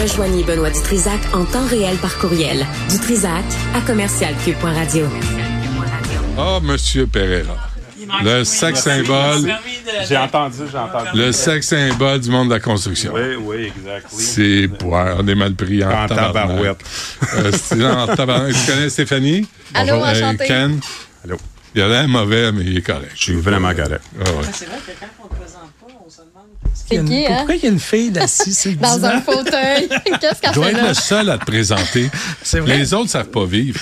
Rejoignez Benoît Dutrisac en temps réel par courriel. Dutrisac à commercialcube.radio. Ah, Monsieur Pereira. Le sexe symbole. J'ai entendu, j'ai entendu. Le sexe symbole du monde de la construction. Oui, oui, exact. oui. C'est. Ouais, on est mal pris en, tabarouette. Euh, c'est en tabarnak. Tu connais Stéphanie? Allô, Bonjour. Enchantée. Ken? Allô. Il a l'air mauvais, mais il est correct. Je suis vraiment correct. Ah ouais. C'est vrai que quand on ne présente pas, on se demande. C'est qui, hein? Pourquoi il y a une fille assise Dans divan? un fauteuil. Qu'est-ce Je qu'elle dois fait être là? le seul à te présenter. C'est vrai? Les autres savent pas vivre.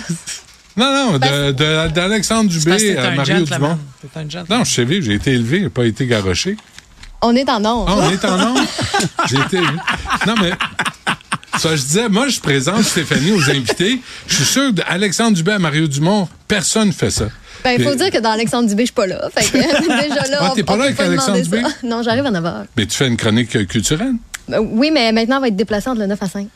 Non, non, de- de- d'Alexandre parce que Dubé à Mario gentleman. Dumont. Non, je sais vivre, j'ai été élevé, j'ai pas été garoché. On est en ondes. Ah, on est en nombre? J'ai été. Non, mais. Ça, je disais, moi, je présente Stéphanie aux invités. Je suis sûr d'Alexandre Dubé à Mario Dumont, personne ne fait ça. Ben, il faut Mais- dire que dans Alexandre Dubé, je suis pas là. Fait que, déjà là, Ah, t'es pas là avec Alexandre ça. Dubé? Non, j'arrive à 9 h. Mais tu fais une chronique culturelle? oui, mais maintenant, on va être déplacé entre le 9 à 5.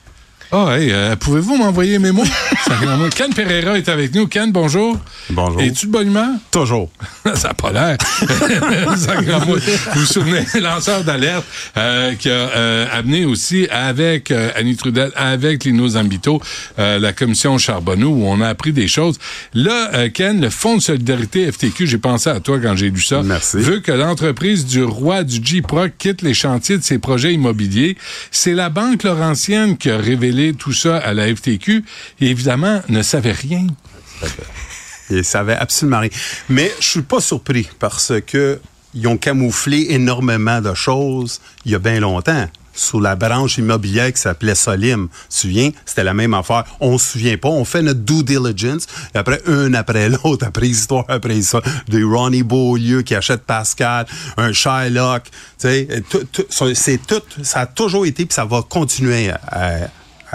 Ah, hey, euh, pouvez-vous m'envoyer mes mots? Ken Pereira est avec nous. Ken, bonjour. Bonjour. Es-tu de bonne humeur? Toujours. ça n'a pas l'air. Sacrément. vous vous souvenez, lanceur d'alerte euh, qui a euh, amené aussi avec Annie Trudel, avec Lino Zambito, la commission Charbonneau, où on a appris des choses. Là, Ken, le Fonds de solidarité FTQ, j'ai pensé à toi quand j'ai lu ça, Merci. veut que l'entreprise du roi du J-Proc quitte les chantiers de ses projets immobiliers. C'est la Banque Laurentienne qui a révélé tout ça à la FTQ et évidemment ne savait rien. Ils savaient absolument rien. Mais je suis pas surpris parce que ils ont camouflé énormément de choses il y a bien longtemps. Sous la branche immobilière qui s'appelait Solim. Tu te souviens? C'était la même affaire. On se souvient pas. On fait notre due diligence. Et après, un après l'autre, après histoire, après ça, des Ronnie Beaulieu qui achète Pascal, un Shylock. Tu sais, c'est tout. Ça a toujours été, puis ça va continuer à, à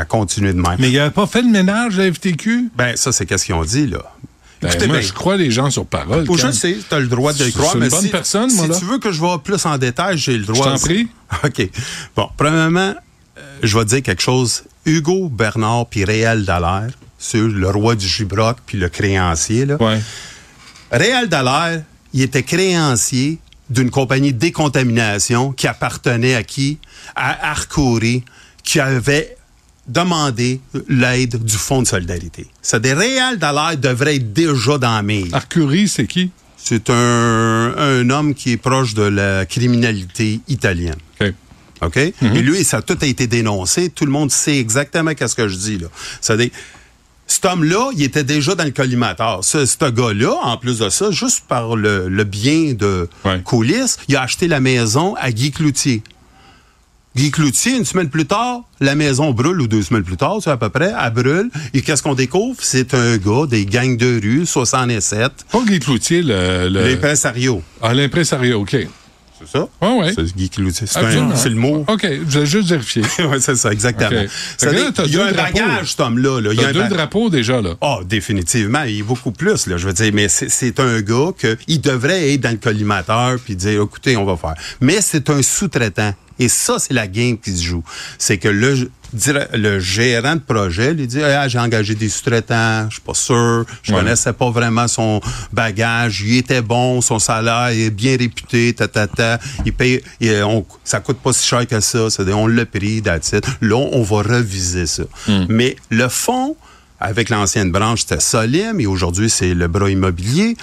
continuer de même. Mais il n'a pas fait le ménage, la FTQ? Ben, ça, c'est qu'est-ce qu'ils ont dit, là. Ben, Écoutez moi, bien. je crois les gens sur parole. Oh, je sais, tu as le droit de le croire. une mais bonne si, personne, si moi, là. tu veux que je vois plus en détail, j'ai le droit. t'en prie. OK. Bon, premièrement, euh, je vais dire quelque chose. Hugo Bernard puis Réal Dallaire, sur le roi du Gibroc puis le créancier, là. Ouais. Réal Dallaire, il était créancier d'une compagnie de décontamination qui appartenait à qui? À Arcouri, qui avait demandé l'aide du Fonds de solidarité. C'est des Réal Dallaire devrait être déjà dans la mire. Arcurie, c'est qui? C'est un, un homme qui est proche de la criminalité italienne. OK. OK? Et lui, ça a tout a été dénoncé. Tout le monde sait exactement qu'est-ce que je dis, là. C'est-à-dire, cet homme-là, il était déjà dans le collimateur. Ce, ce gars-là, en plus de ça, juste par le, le bien de Ouais. coulisses, il a acheté la maison à Guy Cloutier. Guy Cloutier, une semaine plus tard, la maison brûle, ou deux semaines plus tard, c'est à peu près, elle brûle. Et qu'est-ce qu'on découvre? C'est un gars des gangs de rue, 67, Pas Guy Cloutier, le. le... l'impresario. Ah, l'impresario, OK. C'est ça? Ah, ouais. C'est Guy Cloutier. C'est le mot. OK, je vais juste vérifier. oui, c'est ça, exactement. Ça là, il y a un drapeaux. bagage, cet homme-là. Là. Il y a deux ba- drapeaux déjà, là. Ah, définitivement. Il est beaucoup plus, là. Je veux dire, mais c'est- un gars que il devrait être dans le collimateur puis dire, écoutez, on va faire. Mais c'est un sous-traitant. Et ça, c'est la game qui se joue. C'est que le, le gérant de projet lui dit, ah, j'ai engagé des sous-traitants, je suis pas sûr, je Ouais. connaissais pas vraiment son bagage, il était bon, son salaire est bien réputé, ta, ta, ta. Il paye, et on, ça coûte pas si cher que ça, c'est-à-dire, on l'a pris, that's it. Là, on va reviser ça. Mais le fond, avec l'ancienne branche, c'était Solim, et aujourd'hui, c'est le bras immobilier.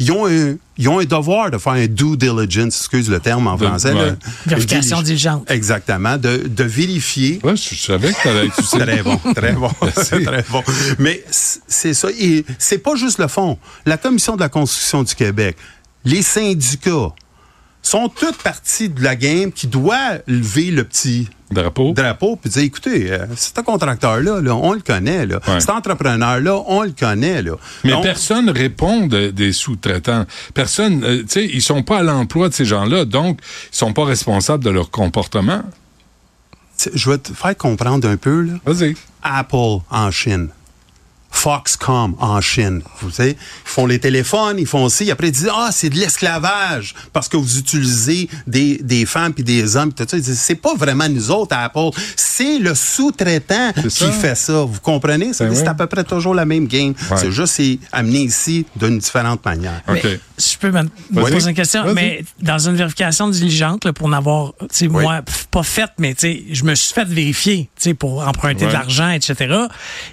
Ils ont, un, ils ont un devoir de faire un due diligence, excuse le terme en De- français. ouais. là. Vérification diligente. Exactement, de, de vérifier Ouais, je je savais que t'allais être. Très bon, très bon, très bon. Mais c'est ça. Et c'est pas juste le fond. La Commission de la construction du Québec, les syndicats sont toutes parties de la game qui doit lever le petit Drapeau. drapeau puis dire écoutez, euh, cet contracteur-là, là, on le connaît. Là. Ouais. Cet entrepreneur-là, on le connaît. Là. Mais Donc, personne répond de- des sous-traitants. Personne, euh, tu sais, ils sont pas à l'emploi de ces gens-là, donc ils sont pas responsables de leur comportement. je vais te faire comprendre un peu. Là. Vas-y. Apple en Chine Foxcom en Chine. Vous savez, ils font les téléphones, ils font aussi, après ils disent ah c'est de l'esclavage parce que vous utilisez des, des femmes puis des hommes puis tout ça. Ils disent c'est pas vraiment nous autres à Apple, c'est le sous-traitant C'est qui ça. fait ça. Vous comprenez? C'est Ben c'est oui. à peu près toujours la même game. Ouais. C'est juste c'est amené ici d'une différente manière. OK. Mais, si je peux me, poser une question, Vas-y. mais dans une vérification diligente, là, pour n'avoir, tu sais, Oui. moi, pas faite, mais tu sais, je me suis fait vérifier, tu sais, pour emprunter Ouais. de l'argent, etc.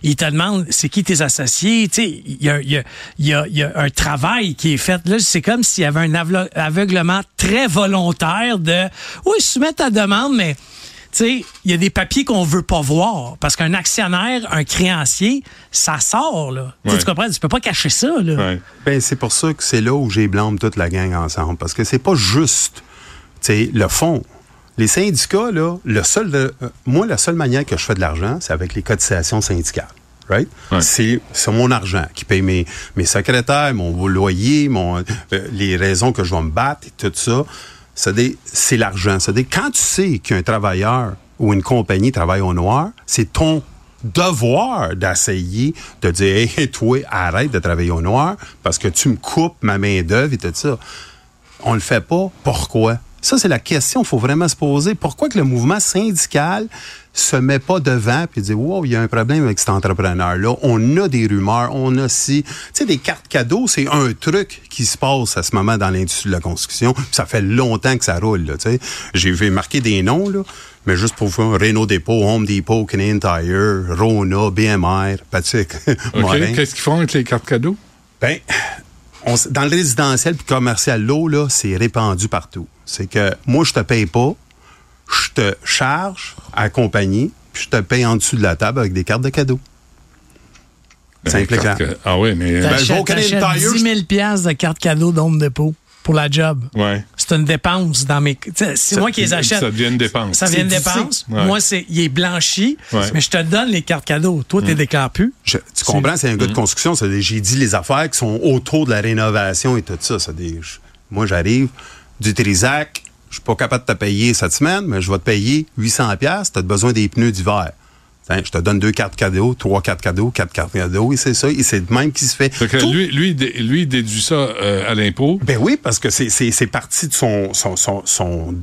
Ils te demandent, c'est qui tes associés, tu sais, il y a, y, a, il y, a, il y a un travail qui est fait. Là, c'est comme s'il y avait un aveuglement très volontaire de, oui, soumets ta demande, mais tu sais, il y a des papiers qu'on veut pas voir. Parce qu'un actionnaire, un créancier, ça sort, là. Tu sais, Ouais. Tu comprends? Tu peux pas cacher ça, là. Ouais. Ben, c'est pour ça que c'est là où j'ai blâme toute la gang ensemble. Parce que c'est pas juste, tu sais, le fond. Les syndicats, là, le seul, de- euh, moi, la seule manière que je fais de l'argent, c'est avec les cotisations syndicales. Right? Ouais. C'est, c'est mon argent qui paye mes, mes secrétaires, mon loyer, mon, euh, les raisons que je vais me battre et tout ça. C'est, l'argent. Quand tu sais qu'un travailleur ou une compagnie travaille au noir, c'est ton devoir d'essayer de dire Hey, toi, arrête de travailler au noir parce que tu me coupes ma main-d'œuvre et tout ça. On le fait pas. Pourquoi? Ça, c'est la question qu'il faut vraiment se poser. Pourquoi que le mouvement syndical se met pas devant puis dit wow il y a un problème avec cet entrepreneur là on a des rumeurs on a si tu sais des cartes cadeaux c'est un truc qui se passe à ce moment dans l'industrie de la construction Puis ça fait longtemps que ça roule tu sais j'ai fait marquer des noms là mais juste pour vous Renault Depot Home Depot Canadian Tire Rona BMR Patrick OK. Morin Qu'est-ce qu'ils font avec les cartes cadeaux? ben, on dans le résidentiel puis commercial, l'eau, là, c'est répandu partout. C'est que moi, je te paye pas, je te charge à la compagnie, puis je te paye en dessous de la table avec des cartes de cadeau. Simple et Les clair. cartes- Ah oui, mais. Ben, je vais au Canadian t'achètes Tire, 10 000 piastres de cartes cadeaux d'Home Depot pour la job. Ouais. C'est une dépense dans mes. C'est moi qui les achète. Ça devient une dépense. Ça vient de C'est dépense. Ouais. Moi, c'est, il est blanchi, Ouais. mais je te donne les cartes cadeaux. Toi, tu déclares plus. Je- tu comprends, c'est un gars de construction. c'est des- J'ai dit les affaires qui sont autour de la rénovation et tout ça. c'est des- moi, j'arrive du Trisac, je suis pas capable de te payer cette semaine, mais je vais te payer 800 pièces. Tu as besoin des pneus d'hiver. Tiens, je te donne deux cartes cadeaux, trois cartes cadeaux, quatre cartes cadeaux, et c'est ça. Et c'est de même qui se fait. Fait que lui, lui, lui, il déduit ça euh, à l'impôt? Ben oui, parce que c'est, parti de son, son, son, son,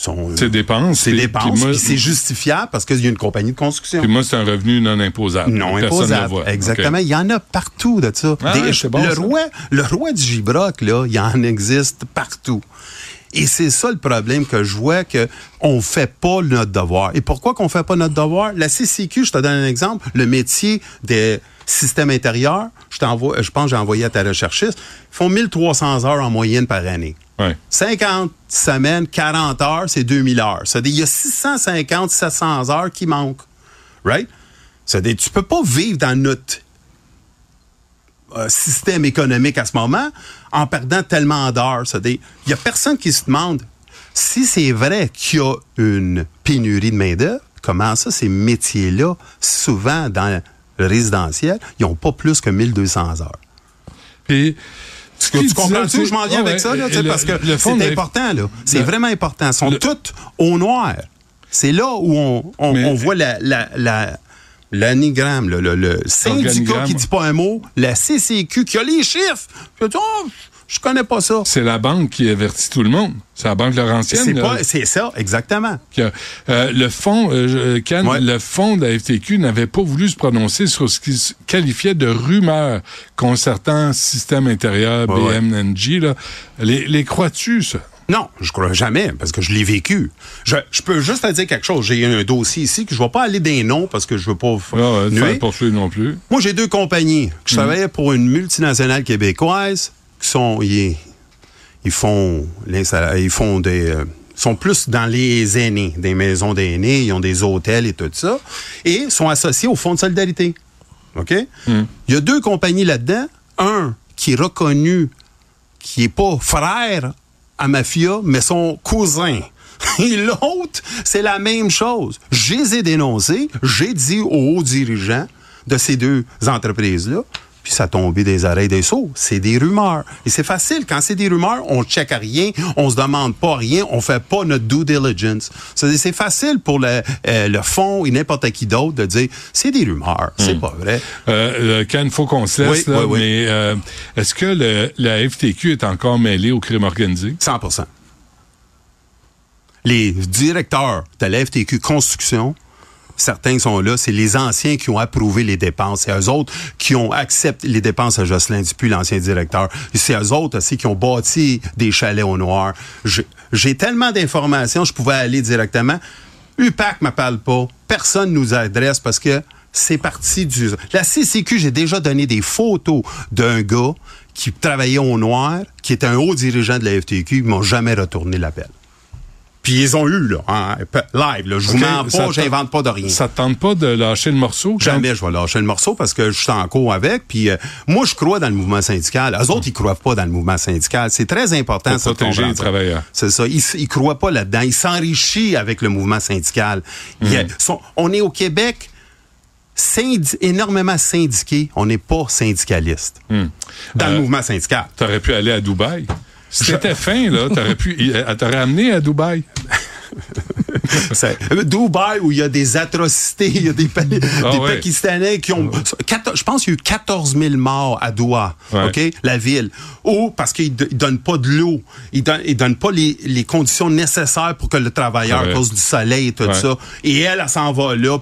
son- Ses dépenses. ses dépenses, puis c'est justifiable parce qu'il y a une compagnie de construction. Puis moi, c'est un revenu non imposable. Non Personne ne le imposable. voit. Exactement. Il y en a partout de ça. Ah ouais, c'est bon, le, ça. roi, le roi du gibroc, là, il en existe partout. Et c'est ça le problème que je vois que on fait pas notre devoir. Et pourquoi qu'on fait pas notre devoir? La CCQ, je te donne un exemple, le métier des systèmes intérieurs, je t'envoie je pense que j'ai envoyé à ta recherchiste, ils font 1300 heures en moyenne par année. Ouais. 50 semaines, 40 heures, c'est 2000 heures. Il y a 650, 700 heures qui manquent. Right? C'est-à-dire, tu peux pas vivre dans notre euh, système économique à ce moment en perdant tellement d'heures. Il y a personne qui se demande si c'est vrai qu'il y a une pénurie de main-d'œuvre, comment ça, ces métiers-là, souvent dans le résidentiel, ils n'ont pas plus que 1200 heures? Puis, Tu disait, comprends-tu où je m'en viens Ouais, avec ça? Là, tu parce que le fond de- c'est important. là. C'est vraiment important. Ils sont tous au noir. C'est là où on, on, voit la, la, la- l'anigramme, le, le, le syndicat qui dit pas un mot, la CCQ qui a les chiffres. Oh, je connais pas ça. C'est la banque qui avertit tout le monde. C'est la Banque Laurentienne. C'est ça, exactement. euh, le fond, euh, je- Ken, Ouais. le fond de la FTQ n'avait pas voulu se prononcer sur ce qu'il s- qualifiait de rumeurs concernant système intérieur, Ouais. BMNG. Là. Les, les crois-tu, ça? Non, je crois jamais, parce que je l'ai vécu. Je, je peux juste te dire quelque chose. J'ai un dossier ici que je vais pas aller des noms parce que je veux pas Ah, ouais, poursuivre non plus. Moi, j'ai deux compagnies. Je travaillais pour une multinationale québécoise qui sont. Ils, ils font. Ils font des. euh, sont plus dans les aînés, des maisons d'aînés, ils ont des hôtels et tout ça, et sont associés au Fonds de solidarité. OK? Mhm. Il y a deux compagnies là-dedans. Un qui est reconnu, qui est pas frère à Mafia, mais son cousin. Et l'autre, c'est la même chose. Je les ai dénoncés. J'ai dit aux hauts dirigeants de ces deux entreprises-là, puis ça tombait des oreilles des sauts. C'est des rumeurs. Et c'est facile. Quand c'est des rumeurs, on check à rien, on se demande pas rien, on fait pas notre due diligence. C'est facile pour le, euh, le fond et n'importe qui d'autre de dire c'est des rumeurs, c'est pas vrai. Euh, euh, Ken, faut qu'on se laisse, Oui, là, oui, oui. mais euh, est-ce que le, la FTQ est encore mêlée au crime organisé? 100% Les directeurs de la FTQ Construction, certains sont là, c'est les anciens qui ont approuvé les dépenses. C'est eux autres qui ont accepté les dépenses à Jocelyn Dupuis, l'ancien directeur. C'est eux autres aussi qui ont bâti des chalets au noir. J'ai- J'ai tellement d'informations, je pouvais aller directement. UPAC me parle pas. Personne nous adresse parce que c'est parti du... La CCQ, j'ai déjà donné des photos d'un gars qui travaillait au noir, qui était un haut dirigeant de la FTQ, ils m'ont jamais retourné l'appel. Puis ils ont eu, là, hein, live, là. Je vous mens pas, te- j'invente pas de rien. Ça te tente pas de lâcher le morceau? Jamais je vais lâcher le morceau parce que je suis en cours avec. Puis euh, moi, je crois dans le mouvement syndical. Eux autres, ils croient pas dans le mouvement syndical. C'est très important. Pour ça, protéger les travailleurs. C'est ça. Ils, ils croient pas là-dedans. Ils s'enrichissent avec le mouvement syndical. Il y Hmm. a- sont- on est au Québec énormément syndiqués. On n'est pas syndicaliste dans Euh, le mouvement syndical. T'aurais pu aller à Dubaï. Si t'étais fin, là, t'aurais pu. Elle t'aurait amené à Dubaï. Euh, Dubaï, où il y a des atrocités, il y a des, pa- des Ah ouais. Pakistanais qui ont... Je pense qu'il y a eu 14 000 morts à Doha, Ouais. OK? La ville. Ou parce qu'ils ne donnent pas de l'eau. Ils donnent, ils donnent pas les, les conditions nécessaires pour que le travailleur, à cause du soleil et tout Ouais. ça. Et elle, elle s'en va là,